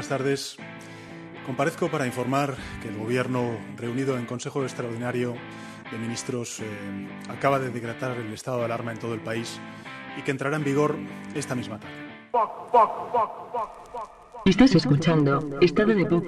buenas tardes. Comparezco para informar que el Gobierno, reunido en Consejo Extraordinario de Ministros, eh, acaba de decretar el estado de alarma en todo el país y que entrará en vigor esta misma tarde. Estás escuchando Estado de Pop.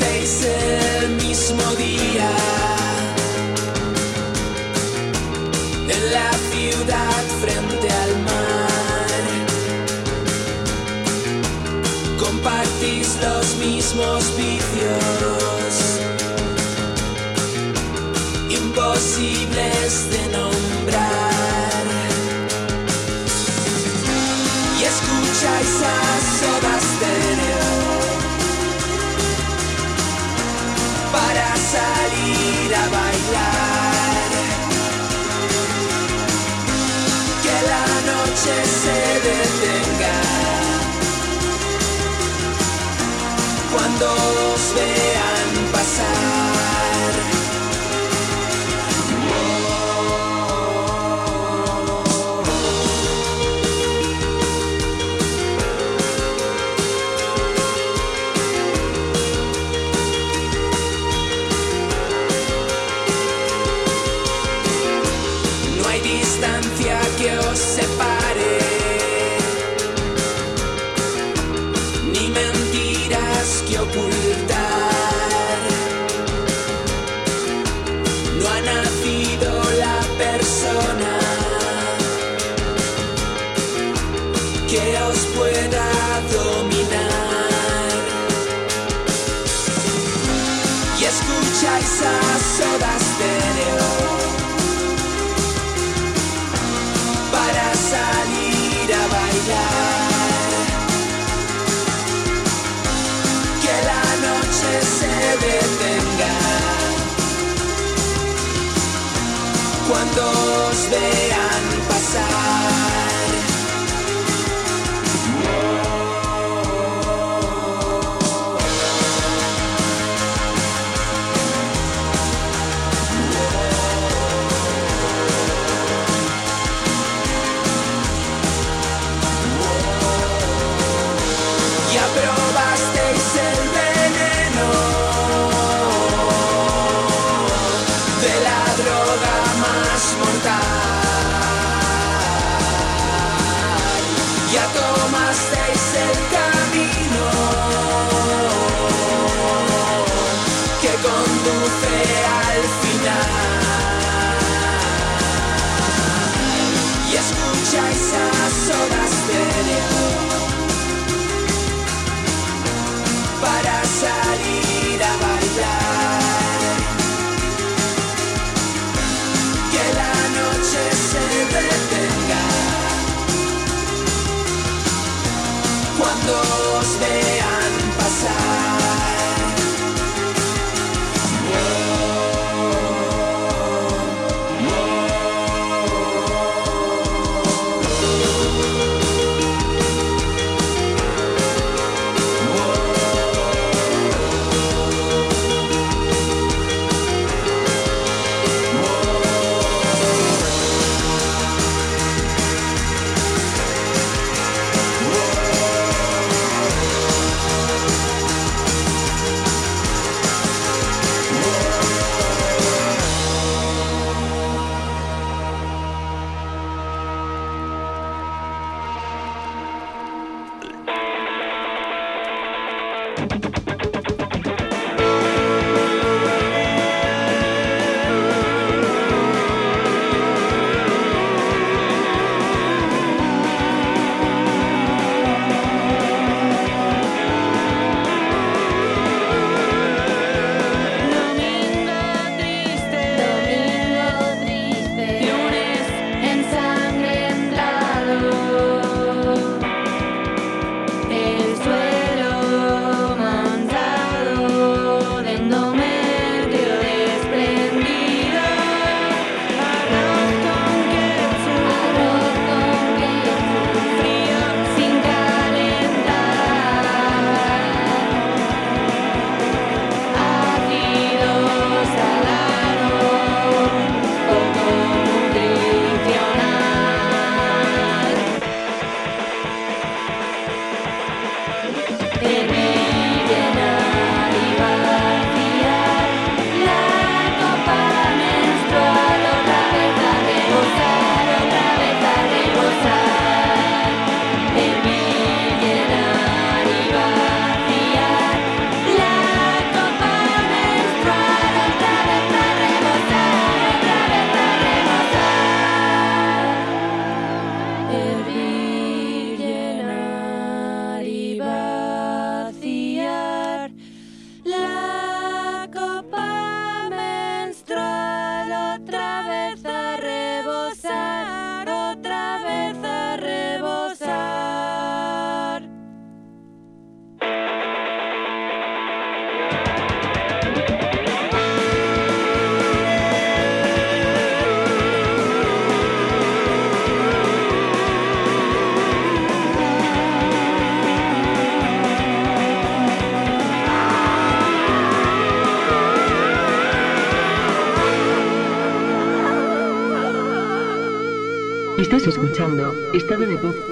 Nacisteis el mismo día en la ciudad frente al mar. Compartís los mismos vicios, imposibles de nombrar. Noche se detenga. Cuando os vean Estás escuchando Estado de Pop.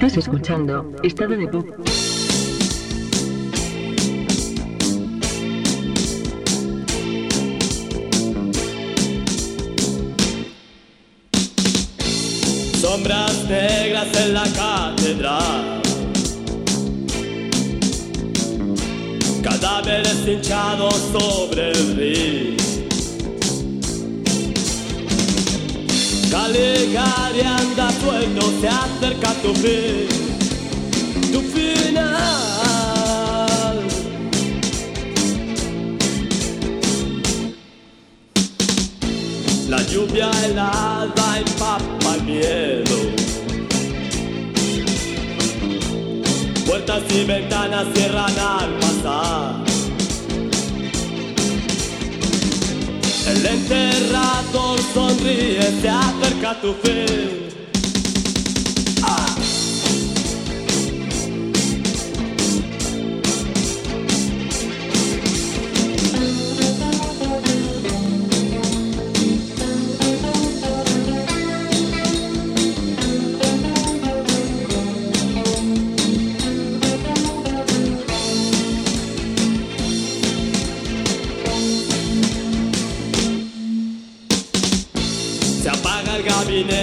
Estás escuchando Estado de Pop. tu fin, tu final. La lluvia helada empapa el miedo. Puertas y ventanas cierran al pasar. El enterrador sonríe, se acerca a tu fin.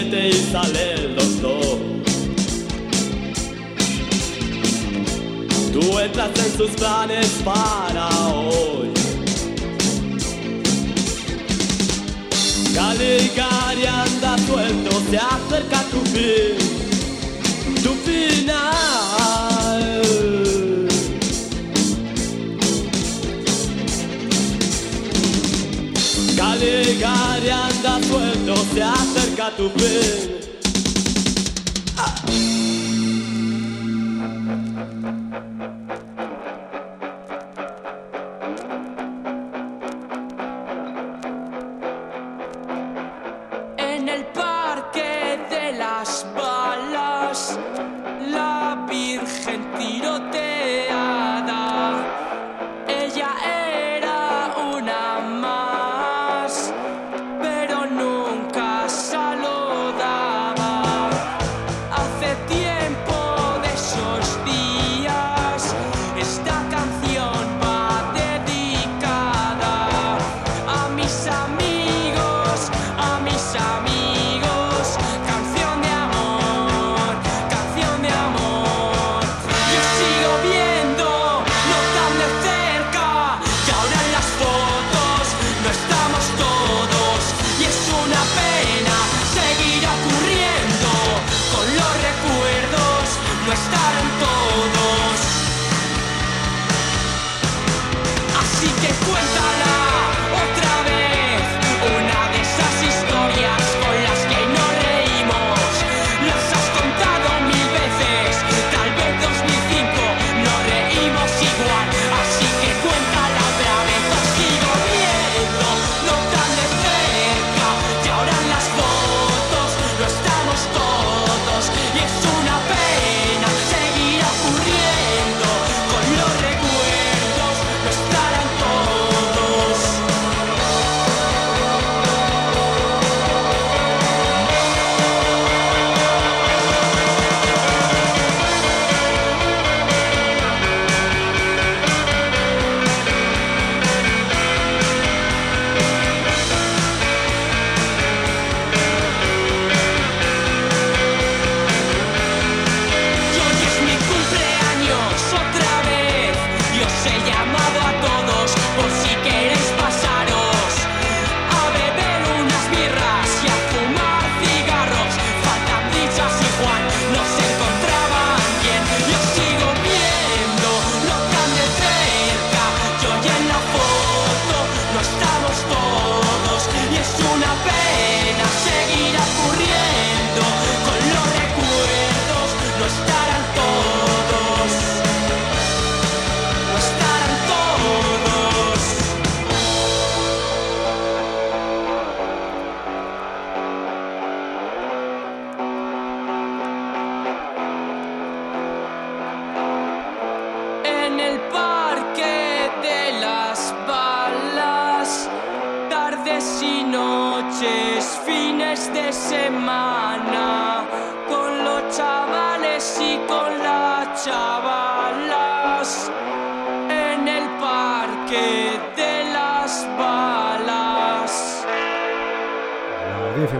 gabinete y sale el doctor. Tú entras en sus planes para hoy. Caligari anda suelto, se acerca tu fin, tu final. Caligari anda suelto, se acerca got to be.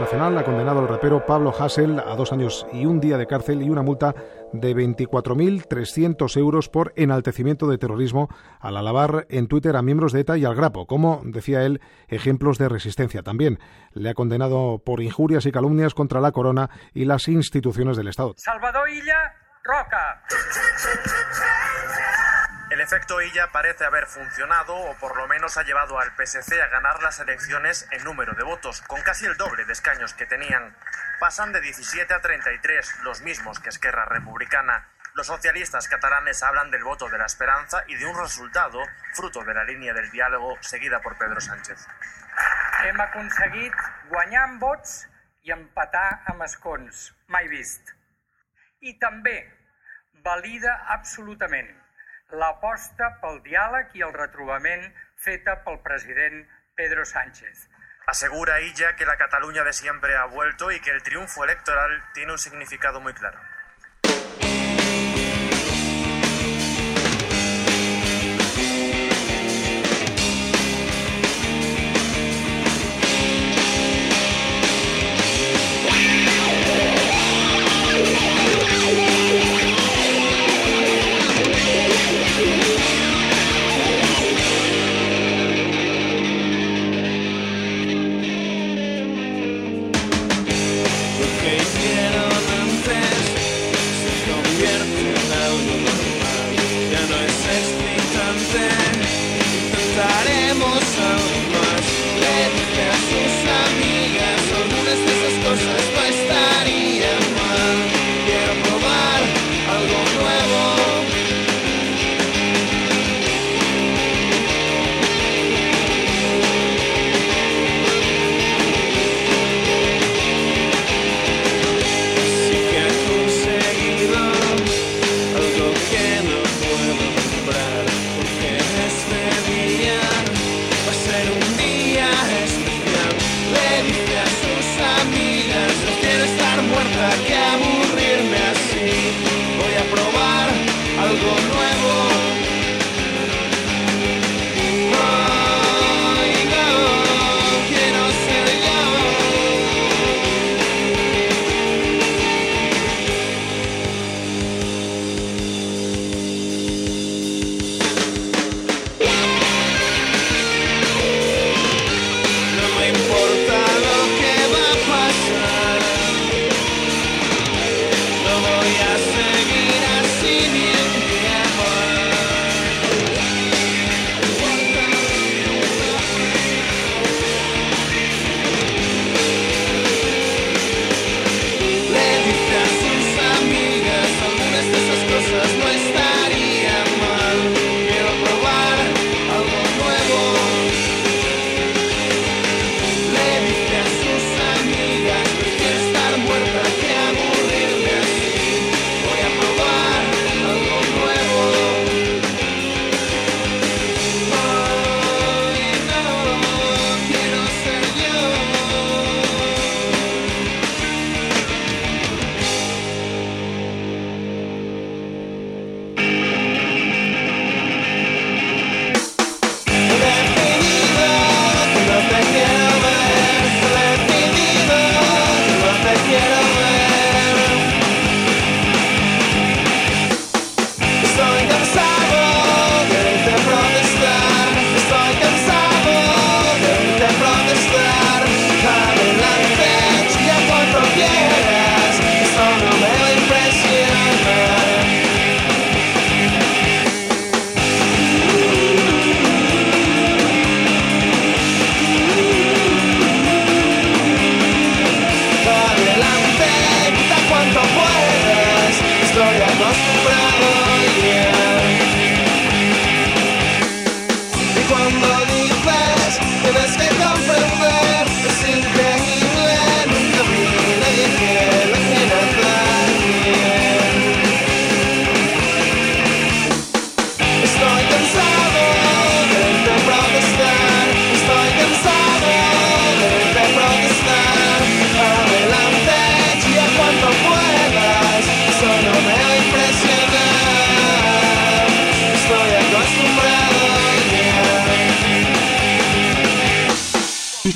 Audiencia Nacional ha condenado al rapero Pablo Hassel a dos años y un día de cárcel y una multa de 24.300 euros por enaltecimiento de terrorismo al alabar en Twitter a miembros de ETA y al Grapo, como decía él, ejemplos de resistencia. También le ha condenado por injurias y calumnias contra la corona y las instituciones del Estado. Salvador Illa Roca. El efecto Illa parece haber funcionado o por lo menos ha llevado al PSC a ganar las elecciones en número de votos, con casi el doble de escaños que tenían. Pasan de 17 a 33, los mismos que Esquerra Republicana. Los socialistas catalanes hablan del voto de la esperanza y de un resultado fruto de la línea del diálogo seguida por Pedro Sánchez. Hem guanyar vots i empatar. Mai vist. I també valida absolutament l'aposta pel diàleg i el retrobament feta pel president Pedro Sánchez. Asegura Illa que la Cataluña de siempre ha vuelto y que el triunfo electoral tiene un significado muy claro.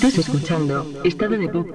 Estás escuchando Estado de Pop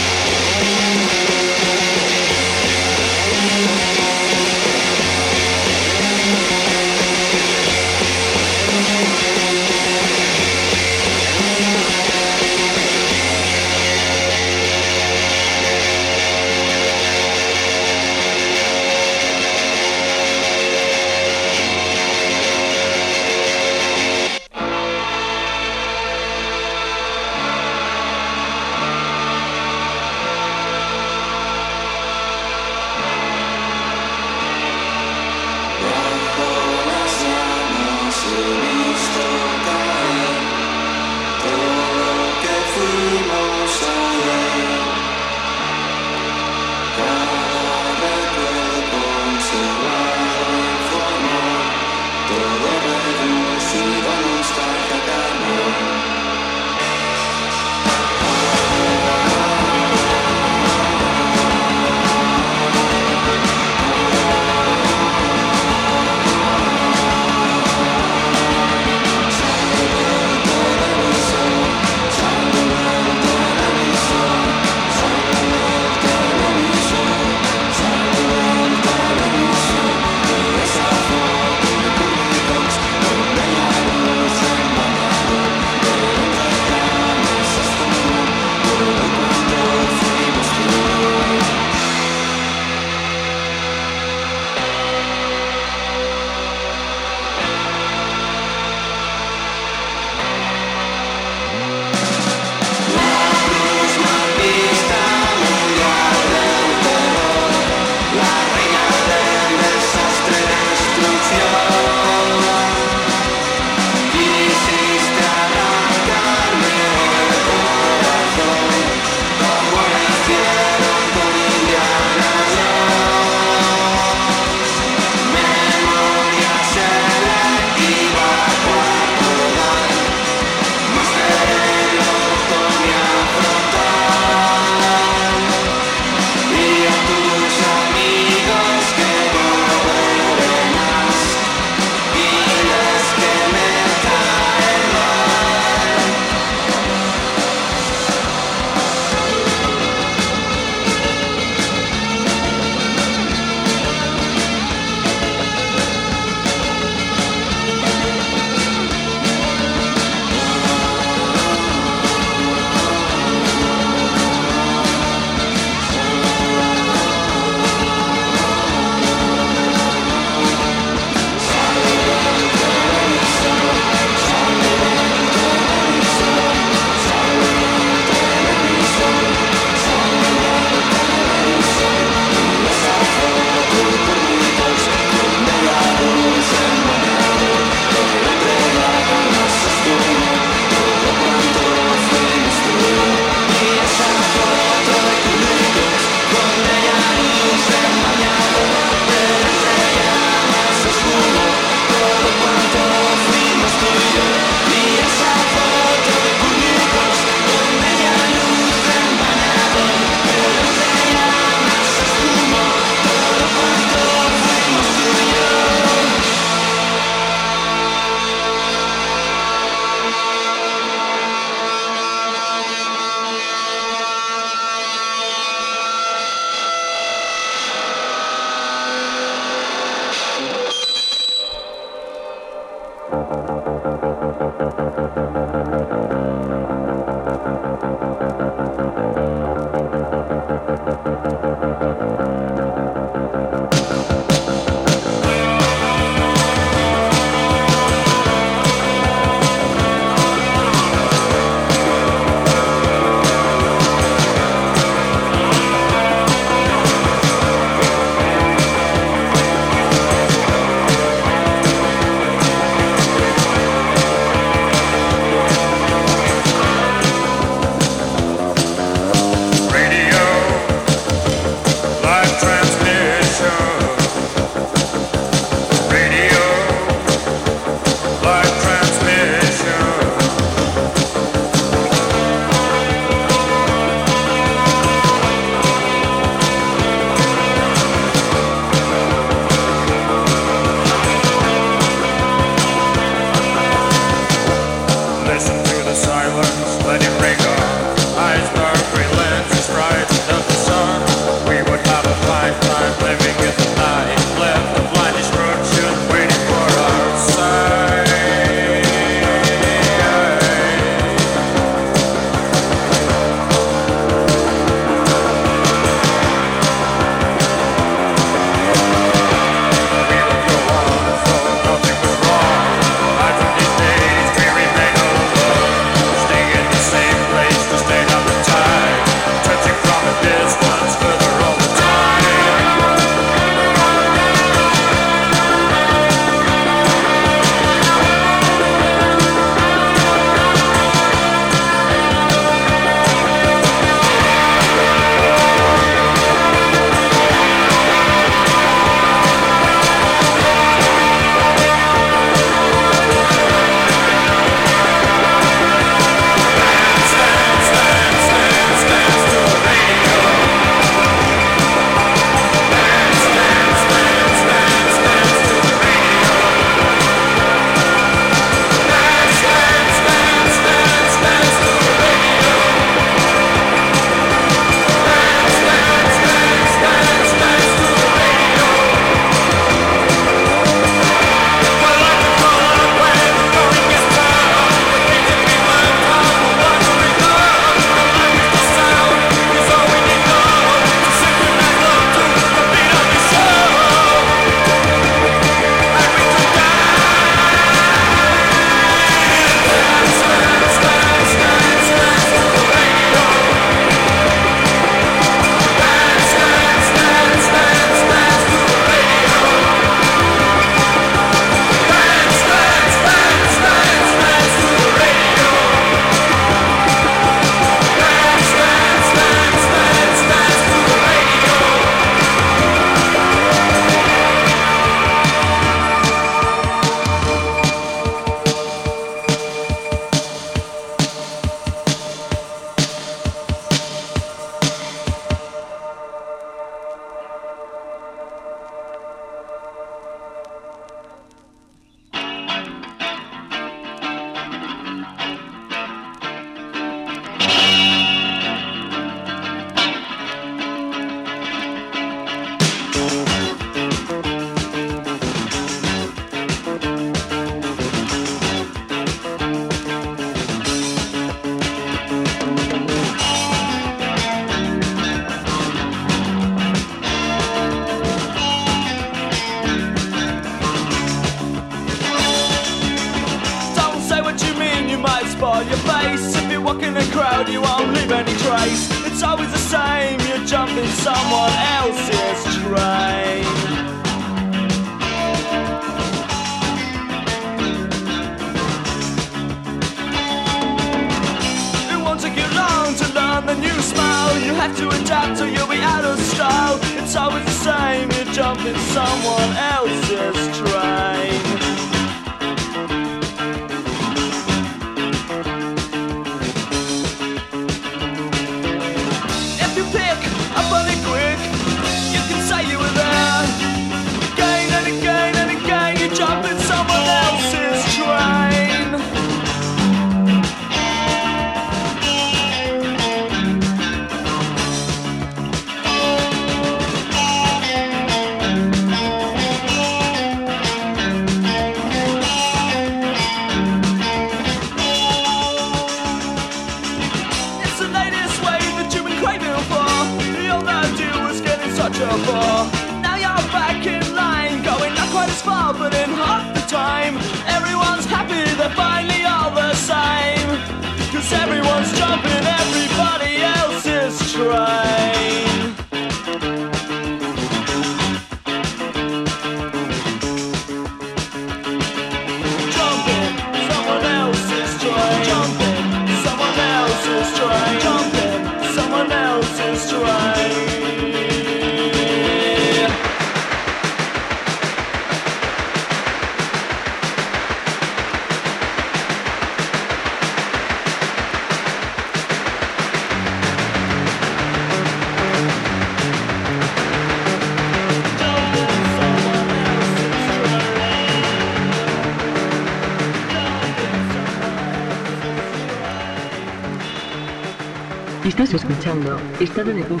Estás escuchando Estado de Pop.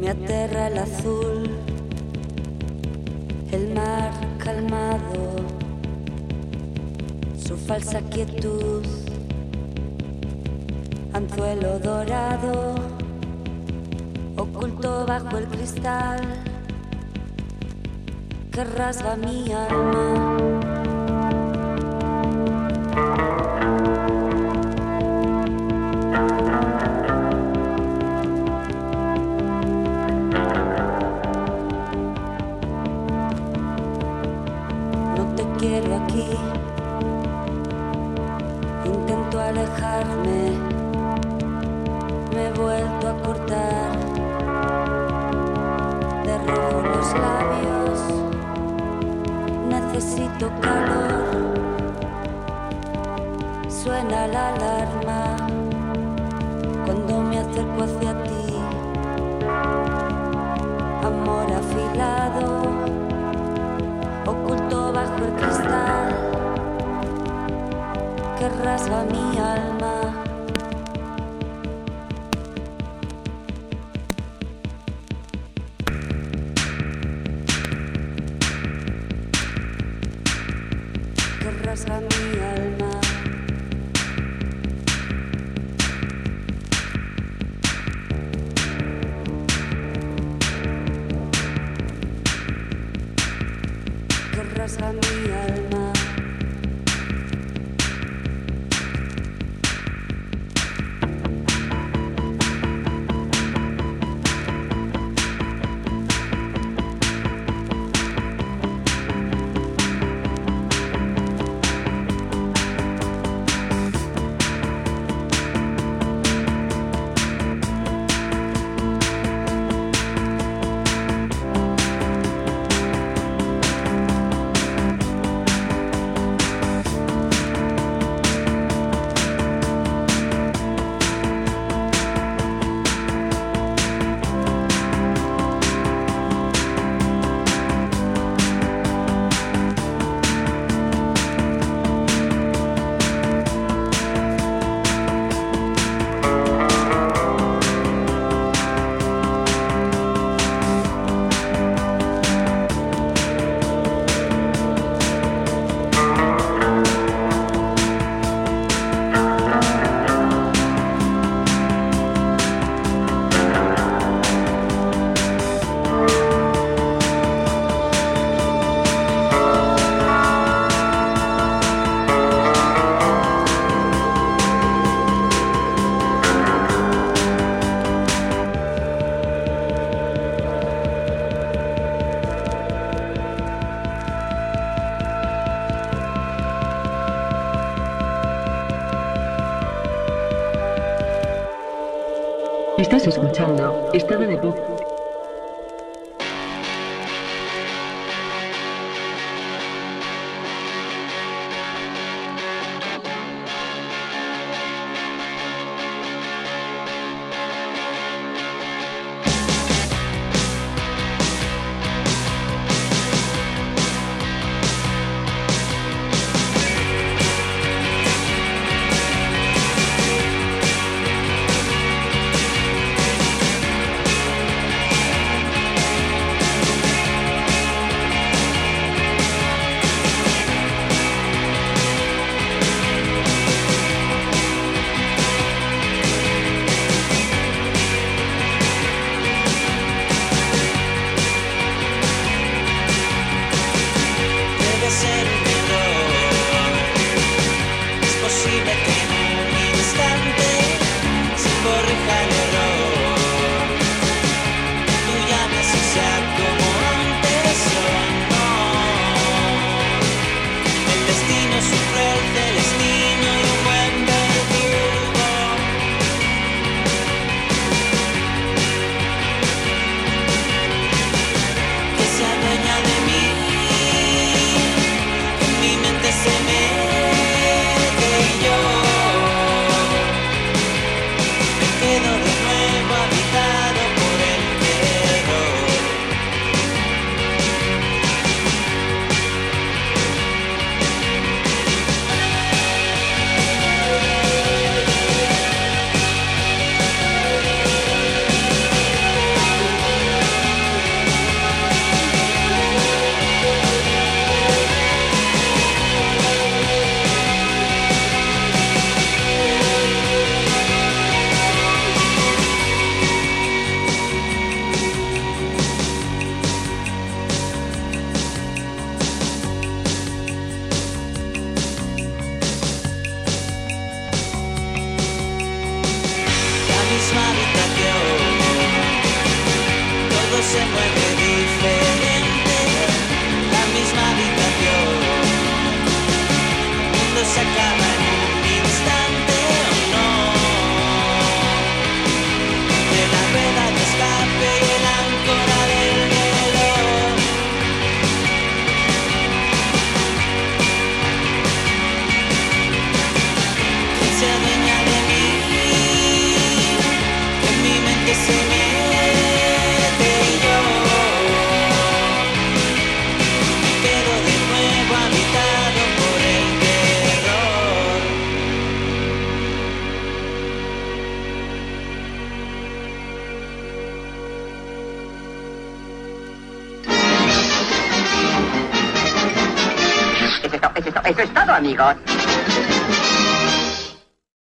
Me aterra el azul, el mar calmado, su falsa quietud, anzuelo dorado, oculto bajo el cristal que rasga mi alma. Suena la alarma cuando me acerco hacia ti. Amor afilado oculto bajo el cristal que rasga mi alma. Que rasga mi alma.